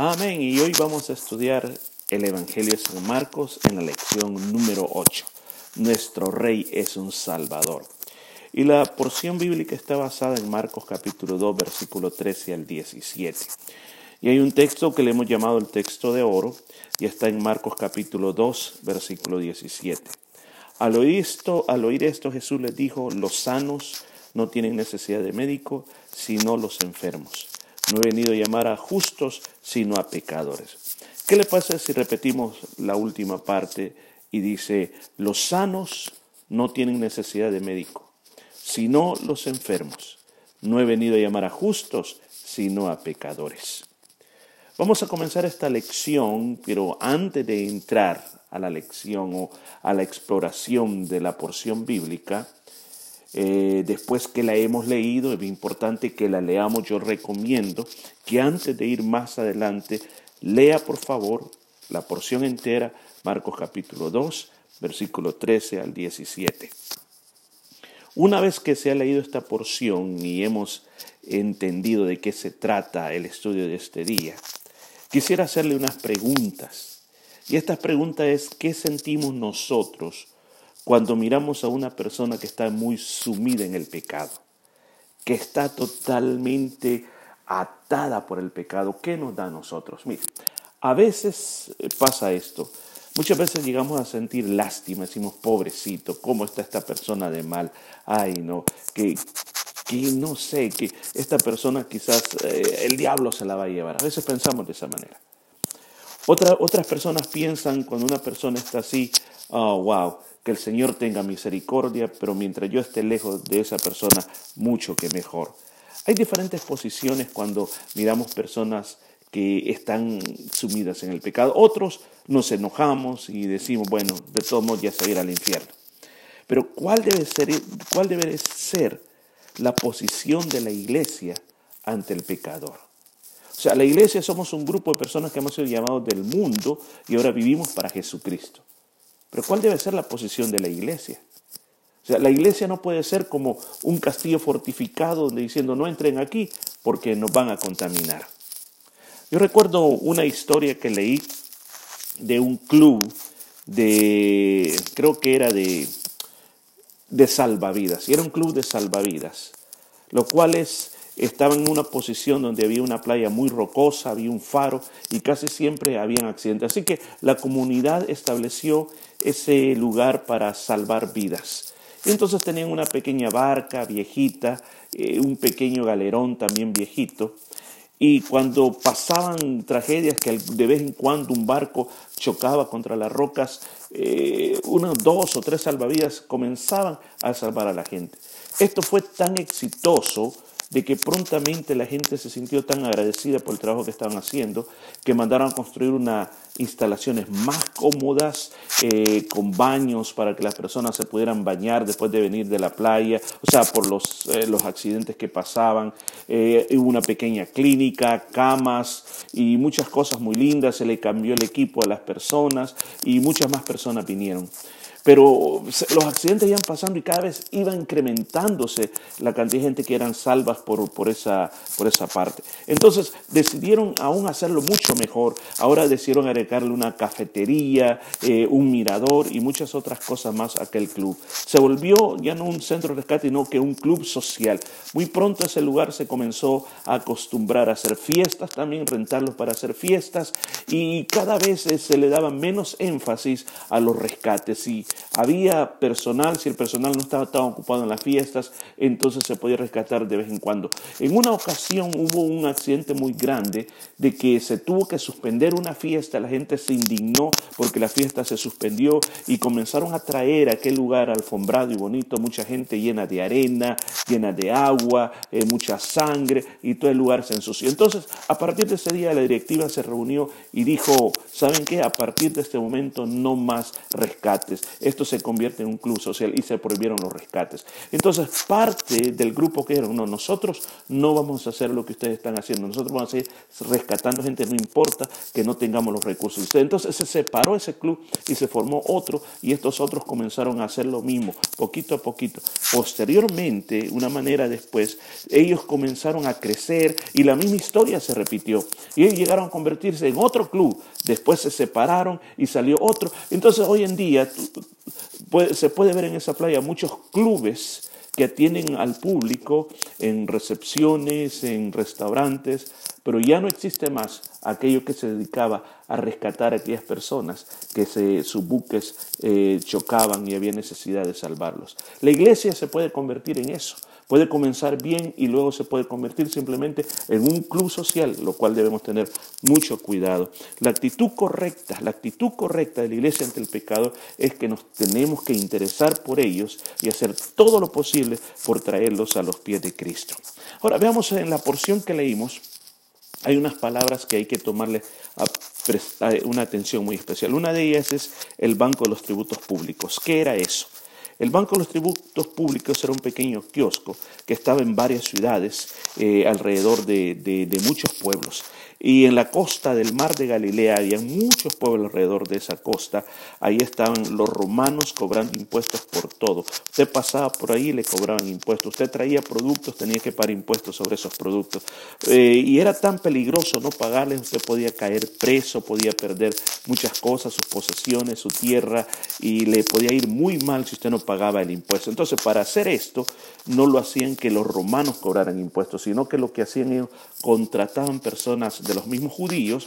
Amén. Y hoy vamos a estudiar el Evangelio de San Marcos en la lección número 8. Nuestro Rey es un Salvador. Y la porción bíblica está basada en Marcos capítulo 2, versículo 13 al 17. Y hay un texto que le hemos llamado el texto de oro y está en Marcos capítulo 2, versículo 17. Al oír esto, al oír esto Jesús les dijo, los sanos no tienen necesidad de médico, sino los enfermos. No he venido a llamar a justos, sino a pecadores. ¿Qué le pasa si repetimos la última parte y dice, los sanos no tienen necesidad de médico, sino los enfermos? No he venido a llamar a justos, sino a pecadores. Vamos a comenzar esta lección, pero antes de entrar a la lección o a la exploración de la porción bíblica, eh, después que la hemos leído, es importante que la leamos. Yo recomiendo que antes de ir más adelante, lea por favor la porción entera, Marcos capítulo 2, versículo 13 al 17. Una vez que se ha leído esta porción y hemos entendido de qué se trata el estudio de este día, quisiera hacerle unas preguntas. Y esta pregunta es, ¿qué sentimos nosotros cuando miramos a una persona que está muy sumida en el pecado, que está totalmente atada por el pecado, ¿qué nos da a nosotros? Mire, a veces eh, pasa esto. Muchas veces llegamos a sentir lástima, decimos, pobrecito, ¿cómo está esta persona de mal? Ay, no, que, que no sé, que esta persona quizás eh, el diablo se la va a llevar. A veces pensamos de esa manera. otras personas piensan cuando una persona está así, oh, wow, que el Señor tenga misericordia, pero mientras yo esté lejos de esa persona, mucho que mejor. Hay diferentes posiciones cuando miramos personas que están sumidas en el pecado. Otros nos enojamos y decimos, bueno, de todos modos ya se irá al infierno. Pero ¿cuál debe, ser, ¿cuál debe ser la posición de la iglesia ante el pecador? O sea, la iglesia somos un grupo de personas que hemos sido llamados del mundo y ahora vivimos para Jesucristo. Pero ¿cuál debe ser la posición de la iglesia? O sea, la iglesia no puede ser como un castillo fortificado donde diciendo no entren aquí porque nos van a contaminar. Yo recuerdo una historia que leí de un club de, creo que era de, de salvavidas, y era un club de salvavidas, lo cual es estaba en una posición donde había una playa muy rocosa, había un faro y casi siempre habían accidentes. Así que la comunidad estableció ese lugar para salvar vidas. entonces tenían una pequeña barca viejita, eh, un pequeño galerón también viejito. Y cuando pasaban tragedias que de vez en cuando un barco chocaba contra las rocas, eh, unos dos o tres salvavidas comenzaban a salvar a la gente. Esto fue tan exitoso de que prontamente la gente se sintió tan agradecida por el trabajo que estaban haciendo que mandaron a construir unas instalaciones más cómodas, eh, con baños para que las personas se pudieran bañar después de venir de la playa, o sea, por los, eh, los accidentes que pasaban. Eh, una pequeña clínica, camas y muchas cosas muy lindas. Se le cambió el equipo a las personas y muchas más personas vinieron. Pero los accidentes iban pasando y cada vez iba incrementándose la cantidad de gente que eran salvas por, por, esa, por esa parte. Entonces decidieron aún hacerlo mucho mejor. Ahora decidieron agregarle una cafetería, eh, un mirador y muchas otras cosas más a aquel club. Se volvió ya no un centro de rescate, sino que un club social. Muy pronto ese lugar se comenzó a acostumbrar a hacer fiestas, también rentarlos para hacer fiestas y cada vez se le daba menos énfasis a los rescates y había personal, si el personal no estaba ocupado en las fiestas, entonces se podía rescatar de vez en cuando. En una ocasión hubo un accidente muy grande de que se tuvo que suspender una fiesta, la gente se indignó porque la fiesta se suspendió y comenzaron a traer a aquel lugar alfombrado y bonito mucha gente llena de arena, llena de agua, eh, mucha sangre y todo el lugar se ensució. Entonces, a partir de ese día la directiva se reunió y dijo, ¿saben qué? A partir de este momento no más rescates esto se convierte en un club social y se prohibieron los rescates. Entonces, parte del grupo que era, no, nosotros no vamos a hacer lo que ustedes están haciendo, nosotros vamos a seguir rescatando gente, no importa que no tengamos los recursos. Entonces se separó ese club y se formó otro y estos otros comenzaron a hacer lo mismo, poquito a poquito. Posteriormente, una manera después, ellos comenzaron a crecer y la misma historia se repitió. Y ellos llegaron a convertirse en otro club, después se separaron y salió otro. Entonces hoy en día se puede ver en esa playa muchos clubes que atienden al público en recepciones, en restaurantes, pero ya no existe más aquello que se dedicaba a rescatar a aquellas personas que sus buques eh, chocaban y había necesidad de salvarlos. La iglesia se puede convertir en eso. Puede comenzar bien y luego se puede convertir simplemente en un club social, lo cual debemos tener mucho cuidado. La actitud correcta, la actitud correcta de la iglesia ante el pecado es que nos tenemos que interesar por ellos y hacer todo lo posible por traerlos a los pies de Cristo. Ahora veamos en la porción que leímos, hay unas palabras que hay que tomarle una atención muy especial. Una de ellas es el Banco de los Tributos Públicos. ¿Qué era eso? El Banco de los Tributos Públicos era un pequeño kiosco que estaba en varias ciudades eh, alrededor de muchos pueblos. Y en la costa del mar de Galilea había muchos pueblos alrededor de esa costa. Ahí estaban los romanos cobrando impuestos por todo. Usted pasaba por ahí y le cobraban impuestos. Usted traía productos, tenía que pagar impuestos sobre esos productos. Eh, y era tan peligroso no pagarles, usted podía caer preso, podía perder muchas cosas, sus posesiones, su tierra, y le podía ir muy mal si usted no pagaba el impuesto. Entonces, para hacer esto, no lo hacían que los romanos cobraran impuestos, sino que lo que hacían ellos, contrataban personas de los mismos judíos,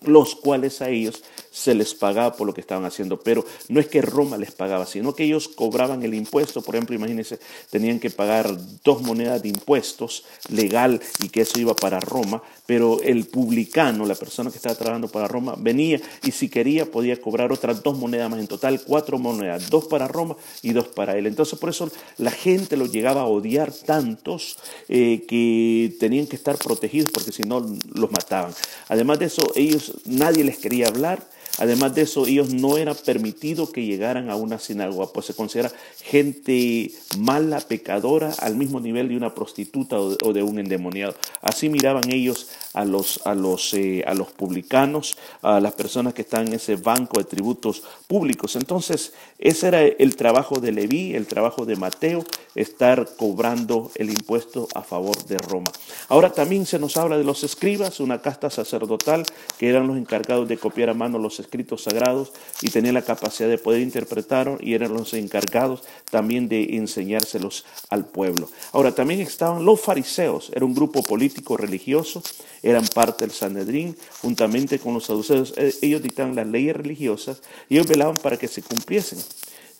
los cuales a ellos se les pagaba por lo que estaban haciendo, pero no es que Roma les pagaba, sino que ellos cobraban el impuesto, por ejemplo, imagínense, tenían que pagar dos monedas de impuestos legal y que eso iba para Roma, pero el publicano, la persona que estaba trabajando para Roma, venía y si quería podía cobrar otras dos monedas más, en total cuatro monedas, dos para Roma y dos para él. Entonces por eso la gente lo llegaba a odiar tantos eh, que tenían que estar protegidos porque si no los mataban. Además de eso, ellos, nadie les quería hablar, Además de eso, ellos no era permitido que llegaran a una sinagoga, pues se considera gente mala, pecadora, al mismo nivel de una prostituta o de un endemoniado. Así miraban ellos a los, a los, eh, a los publicanos, a las personas que están en ese banco de tributos públicos. Entonces, ese era el trabajo de Leví, el trabajo de Mateo, estar cobrando el impuesto a favor de Roma. Ahora también se nos habla de los escribas, una casta sacerdotal que eran los encargados de copiar a mano los escritos sagrados y tenían la capacidad de poder interpretar y eran los encargados también de enseñárselos al pueblo. Ahora también estaban los fariseos, era un grupo político religioso, eran parte del Sanedrín, juntamente con los saduceos. Eh, ellos dictaban las leyes religiosas y ellos velaban para que se cumpliesen.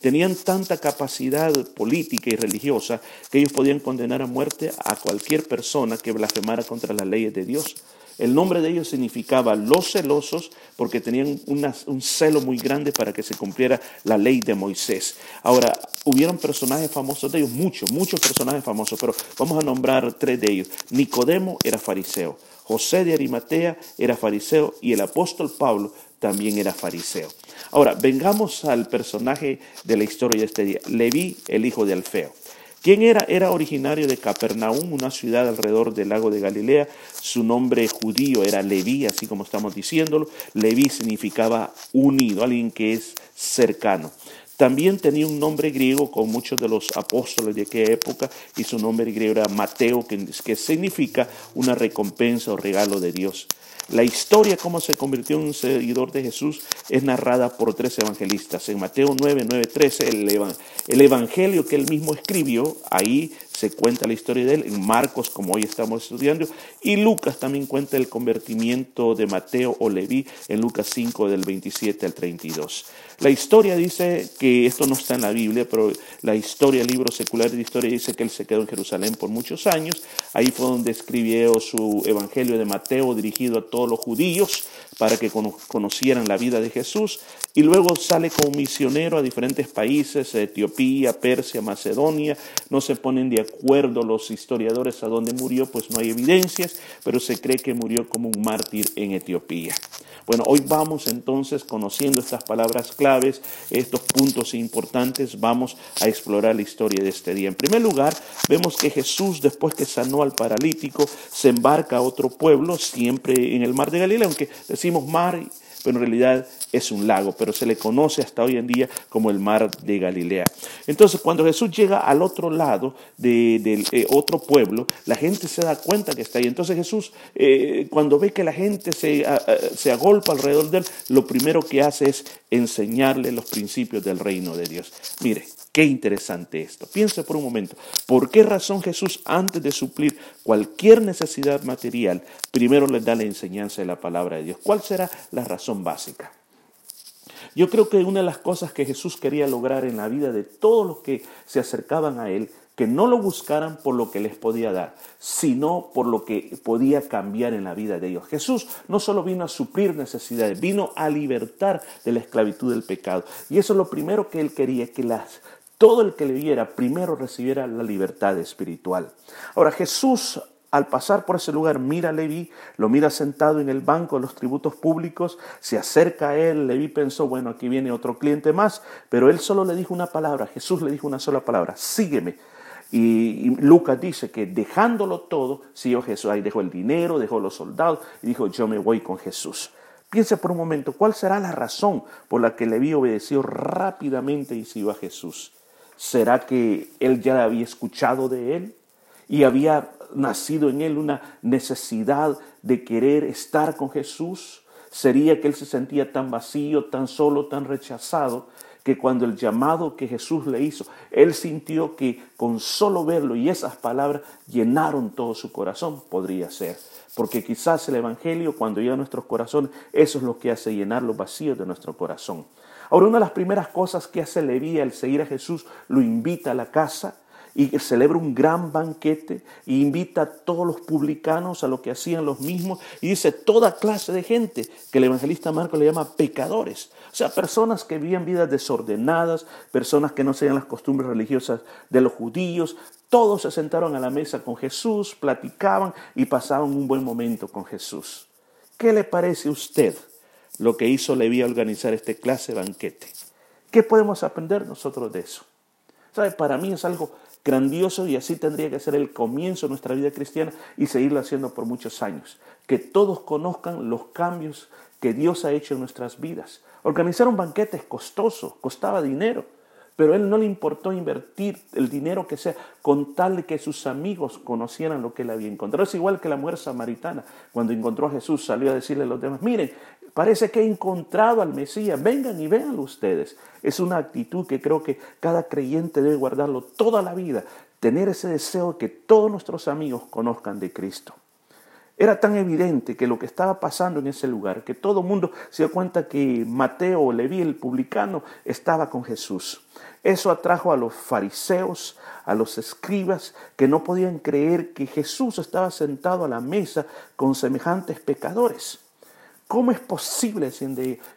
Tenían tanta capacidad política y religiosa que ellos podían condenar a muerte a cualquier persona que blasfemara contra las leyes de Dios. El nombre de ellos significaba los celosos porque tenían un celo muy grande para que se cumpliera la ley de Moisés. Ahora, hubieron personajes famosos de ellos, muchos, muchos personajes famosos, pero vamos a nombrar tres de ellos. Nicodemo era fariseo, José de Arimatea era fariseo y el apóstol Pablo también era fariseo. Ahora, vengamos al personaje de la historia de este día, Leví, el hijo de Alfeo. ¿Quién era? Era originario de Capernaum, una ciudad alrededor del lago de Galilea. Su nombre judío era Leví, así como estamos diciéndolo. Leví significaba unido, alguien que es cercano. También tenía un nombre griego con muchos de los apóstoles de aquella época y su nombre griego era Mateo, que, que significa una recompensa o regalo de Dios. La historia, cómo se convirtió en un seguidor de Jesús, es narrada por tres evangelistas. En Mateo 9, 9, 13, el, evangelio que él mismo escribió, ahí se cuenta la historia de él. En Marcos, como hoy estamos estudiando, y Lucas también cuenta el convertimiento de Mateo o Leví en Lucas 5, del 27 al 32. La historia dice que esto no está en la Biblia, pero la historia, el libro secular de historia dice que él se quedó en Jerusalén por muchos años. Ahí fue donde escribió su evangelio de Mateo dirigido a todos los judíos, para que conocieran la vida de Jesús y luego sale como misionero a diferentes países, Etiopía, Persia, Macedonia. No se ponen de acuerdo los historiadores a dónde murió, pues no hay evidencias, pero se cree que murió como un mártir en Etiopía. Bueno, hoy vamos entonces conociendo estas palabras claves, estos puntos importantes, vamos a explorar la historia de este día. En primer lugar, vemos que Jesús, después que sanó al paralítico, se embarca a otro pueblo, siempre en el mar de Galilea, aunque decimos mar pero en realidad es un lago, pero se le conoce hasta hoy en día como el mar de Galilea. Entonces, cuando Jesús llega al otro lado de, eh, otro pueblo, la gente se da cuenta que está ahí. Entonces Jesús, eh, cuando ve que la gente se, se agolpa alrededor de él, lo primero que hace es enseñarle los principios del reino de Dios. Mire, Qué interesante esto. Piense por un momento, ¿por qué razón Jesús antes de suplir cualquier necesidad material, primero les da la enseñanza de la palabra de Dios? ¿Cuál será la razón básica? Yo creo que una de las cosas que Jesús quería lograr en la vida de todos los que se acercaban a Él, que no lo buscaran por lo que les podía dar, sino por lo que podía cambiar en la vida de ellos. Jesús no solo vino a suplir necesidades, vino a libertar de la esclavitud del pecado. Y eso es lo primero que Él quería, que las todo el que le viera primero recibiera la libertad espiritual. Ahora Jesús al pasar por ese lugar mira a Leví, lo mira sentado en el banco de los tributos públicos, se acerca a él, Leví pensó, bueno, aquí viene otro cliente más, pero él solo le dijo una palabra, Jesús le dijo una sola palabra, sígueme. Y, Lucas dice que dejándolo todo, siguió Jesús, ahí dejó el dinero, dejó los soldados y dijo, yo me voy con Jesús. Piense por un momento, ¿cuál será la razón por la que Leví obedeció rápidamente y siguió a Jesús? ¿Será que él ya había escuchado de él y había nacido en él una necesidad de querer estar con Jesús? ¿Sería que él se sentía tan vacío, tan solo, tan rechazado, que cuando el llamado que Jesús le hizo, él sintió que con solo verlo y esas palabras llenaron todo su corazón? Podría ser. Porque quizás el Evangelio, cuando llega a nuestros corazones, eso es lo que hace llenar los vacíos de nuestro corazón. Ahora, una de las primeras cosas que hace Leví al seguir a Jesús, lo invita a la casa y celebra un gran banquete e invita a todos los publicanos a lo que hacían los mismos y dice toda clase de gente que el evangelista Marco le llama pecadores, o sea, personas que vivían vidas desordenadas, personas que no seguían las costumbres religiosas de los judíos, todos se sentaron a la mesa con Jesús, platicaban y pasaban un buen momento con Jesús. ¿Qué le parece a usted? Lo que hizo Leví a organizar este clase de banquete. ¿Qué podemos aprender nosotros de eso? ¿Sabe? Para mí es algo grandioso y así tendría que ser el comienzo de nuestra vida cristiana y seguirlo haciendo por muchos años. Que todos conozcan los cambios que Dios ha hecho en nuestras vidas. Organizar un banquete es costoso, costaba dinero, pero él no le importó invertir el dinero que sea con tal que sus amigos conocieran lo que él había encontrado. Es igual que la mujer samaritana, cuando encontró a Jesús, salió a decirle a los demás, miren, Parece que he encontrado al Mesías. Vengan y véanlo ustedes. Es una actitud que creo que cada creyente debe guardarlo toda la vida. Tener ese deseo de que todos nuestros amigos conozcan de Cristo. Era tan evidente que lo que estaba pasando en ese lugar, que todo el mundo se dio cuenta que Mateo, Leví, el publicano, estaba con Jesús. Eso atrajo a los fariseos, a los escribas, que no podían creer que Jesús estaba sentado a la mesa con semejantes pecadores. ¿Cómo es posible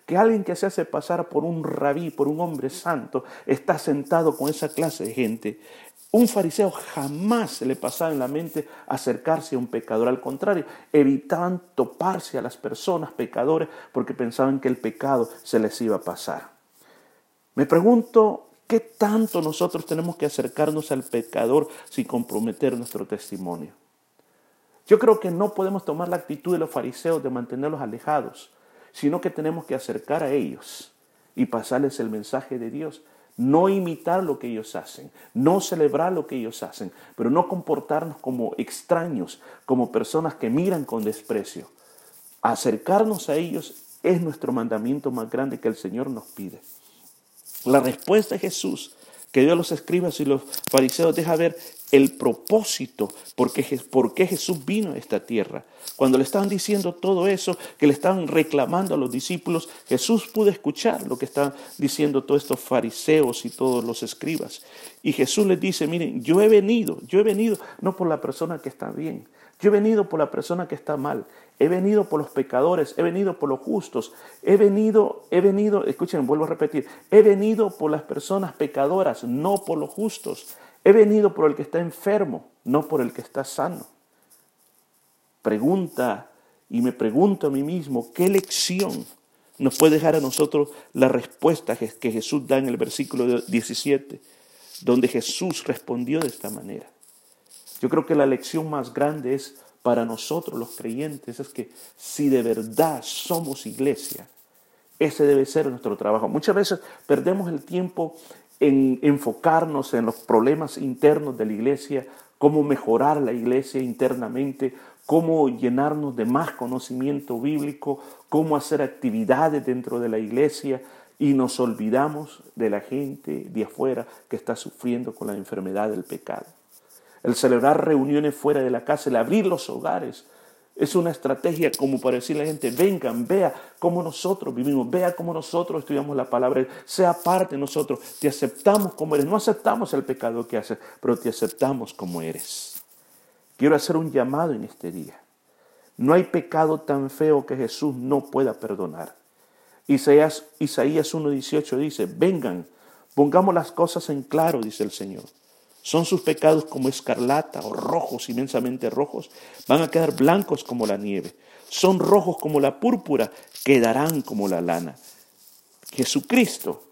que alguien que se hace pasar por un rabí, por un hombre santo, está sentado con esa clase de gente? Un fariseo jamás se le pasaba en la mente acercarse a un pecador. Al contrario, evitaban toparse a las personas pecadores porque pensaban que el pecado se les iba a pasar. Me pregunto, ¿qué tanto nosotros tenemos que acercarnos al pecador sin comprometer nuestro testimonio? Yo creo que no podemos tomar la actitud de los fariseos de mantenerlos alejados, sino que tenemos que acercar a ellos y pasarles el mensaje de Dios. No imitar lo que ellos hacen, no celebrar lo que ellos hacen, pero no comportarnos como extraños, como personas que miran con desprecio. Acercarnos a ellos es nuestro mandamiento más grande que el Señor nos pide. La respuesta de Jesús que Dios los escribas y los fariseos deja ver el propósito por qué, Jesús vino a esta tierra. Cuando le estaban diciendo todo eso, que le estaban reclamando a los discípulos, Jesús pudo escuchar lo que estaban diciendo todos estos fariseos y todos los escribas. Y Jesús les dice, miren, yo he venido, yo he venido no por la persona que está bien, Yo he venido por la persona que está mal. He venido por los pecadores, he venido por los justos, he venido, he venido, escuchen, vuelvo a repetir, he venido por las personas pecadoras, no por los justos. He venido por el que está enfermo, no por el que está sano. Pregunta y me pregunto a mí mismo, ¿qué lección nos puede dejar a nosotros la respuesta que Jesús da en el versículo 17, donde Jesús respondió de esta manera? Yo creo que la lección más grande es para nosotros los creyentes, es que si de verdad somos iglesia, ese debe ser nuestro trabajo. Muchas veces perdemos el tiempo en enfocarnos en los problemas internos de la iglesia, cómo mejorar la iglesia internamente, cómo llenarnos de más conocimiento bíblico, cómo hacer actividades dentro de la iglesia y nos olvidamos de la gente de afuera que está sufriendo con la enfermedad del pecado el celebrar reuniones fuera de la casa, el abrir los hogares. Es una estrategia como para decirle a la gente, vengan, vea cómo nosotros vivimos, vea cómo nosotros estudiamos la palabra, sea parte de nosotros, te aceptamos como eres. No aceptamos el pecado que haces, pero te aceptamos como eres. Quiero hacer un llamado en este día. No hay pecado tan feo que Jesús no pueda perdonar. Isaías, Isaías 1.18 dice, vengan, pongamos las cosas en claro, dice el Señor. Son sus pecados como escarlata o rojos, inmensamente rojos. Van a quedar blancos como la nieve. Son rojos como la púrpura, quedarán como la lana. Jesucristo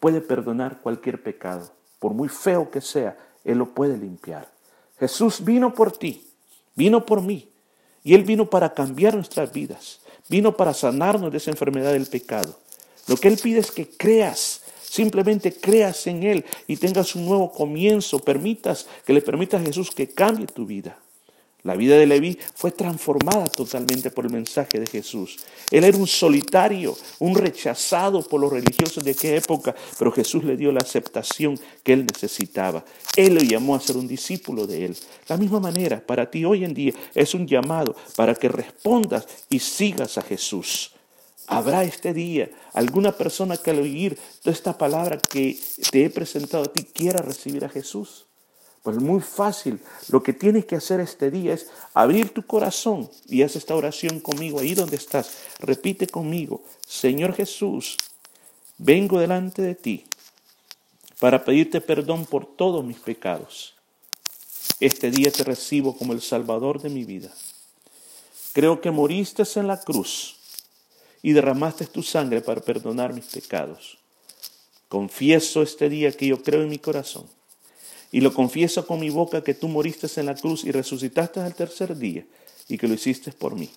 puede perdonar cualquier pecado. Por muy feo que sea, Él lo puede limpiar. Jesús vino por ti, vino por mí. Y Él vino para cambiar nuestras vidas. Vino para sanarnos de esa enfermedad del pecado. Lo que Él pide es que creas Simplemente creas en Él y tengas un nuevo comienzo. Permitas que le permitas a Jesús que cambie tu vida. La vida de Leví fue transformada totalmente por el mensaje de Jesús. Él era un solitario, un rechazado por los religiosos de aquella época, pero Jesús le dio la aceptación que él necesitaba. Él lo llamó a ser un discípulo de él. La misma manera, para ti hoy en día es un llamado para que respondas y sigas a Jesús. Habrá este día alguna persona que al oír toda esta palabra que te he presentado a ti quiera recibir a Jesús. Pues muy fácil. Lo que tienes que hacer este día es abrir tu corazón y haz esta oración conmigo ahí donde estás. Repite conmigo, Señor Jesús, vengo delante de ti para pedirte perdón por todos mis pecados. Este día te recibo como el Salvador de mi vida. Creo que moriste en la cruz y derramaste tu sangre para perdonar mis pecados. Confieso este día que yo creo en mi corazón y lo confieso con mi boca que tú moriste en la cruz y resucitaste al tercer día y que lo hiciste por mí.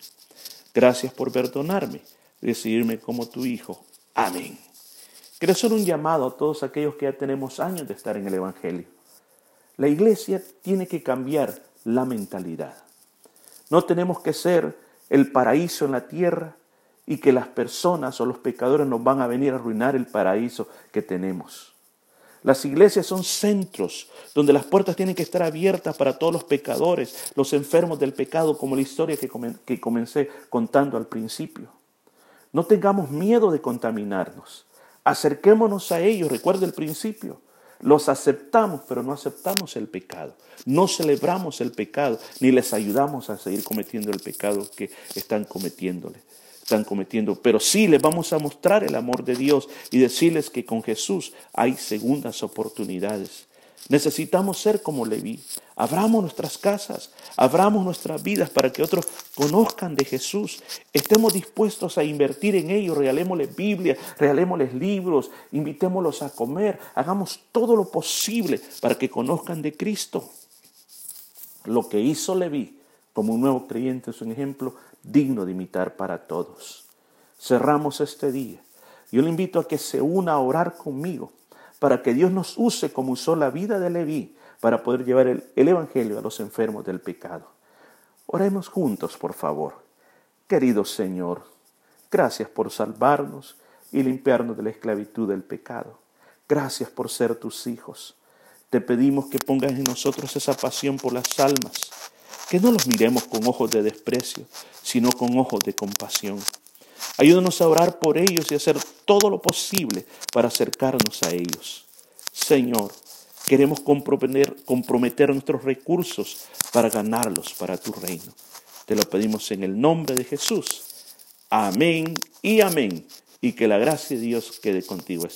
Gracias por perdonarme recibirme como tu hijo. Amén. Quiero hacer un llamado a todos aquellos que ya tenemos años de estar en el Evangelio. La iglesia tiene que cambiar la mentalidad. No tenemos que ser el paraíso en la tierra, y que las personas o los pecadores nos van a venir a arruinar el paraíso que tenemos. Las iglesias son centros donde las puertas tienen que estar abiertas para todos los pecadores, los enfermos del pecado, como la historia que, comencé contando al principio. No tengamos miedo de contaminarnos. Acerquémonos a ellos, recuerda el principio. Los aceptamos, pero no aceptamos el pecado. No celebramos el pecado, ni les ayudamos a seguir cometiendo el pecado que están cometiéndole están cometiendo, pero sí les vamos a mostrar el amor de Dios y decirles que con Jesús hay segundas oportunidades. Necesitamos ser como Leví. Abramos nuestras casas, abramos nuestras vidas para que otros conozcan de Jesús. Estemos dispuestos a invertir en ellos, regalémosles Biblia, regalémosles libros, invitémoslos a comer, hagamos todo lo posible para que conozcan de Cristo. Lo que hizo Leví como un nuevo creyente es un ejemplo digno de imitar para todos. Cerramos este día. Yo le invito a que se una a orar conmigo para que Dios nos use como usó la vida de Leví para poder llevar el, Evangelio a los enfermos del pecado. Oremos juntos, por favor. Querido Señor, gracias por salvarnos y limpiarnos de la esclavitud del pecado. Gracias por ser tus hijos. Te pedimos que pongas en nosotros esa pasión por las almas que no los miremos con ojos de desprecio, sino con ojos de compasión. Ayúdanos a orar por ellos y hacer todo lo posible para acercarnos a ellos. Señor, Queremos comprometer, comprometer nuestros recursos para ganarlos para tu reino. Te lo pedimos en el nombre de Jesús. Amén y amén. Y que la gracia de Dios quede contigo.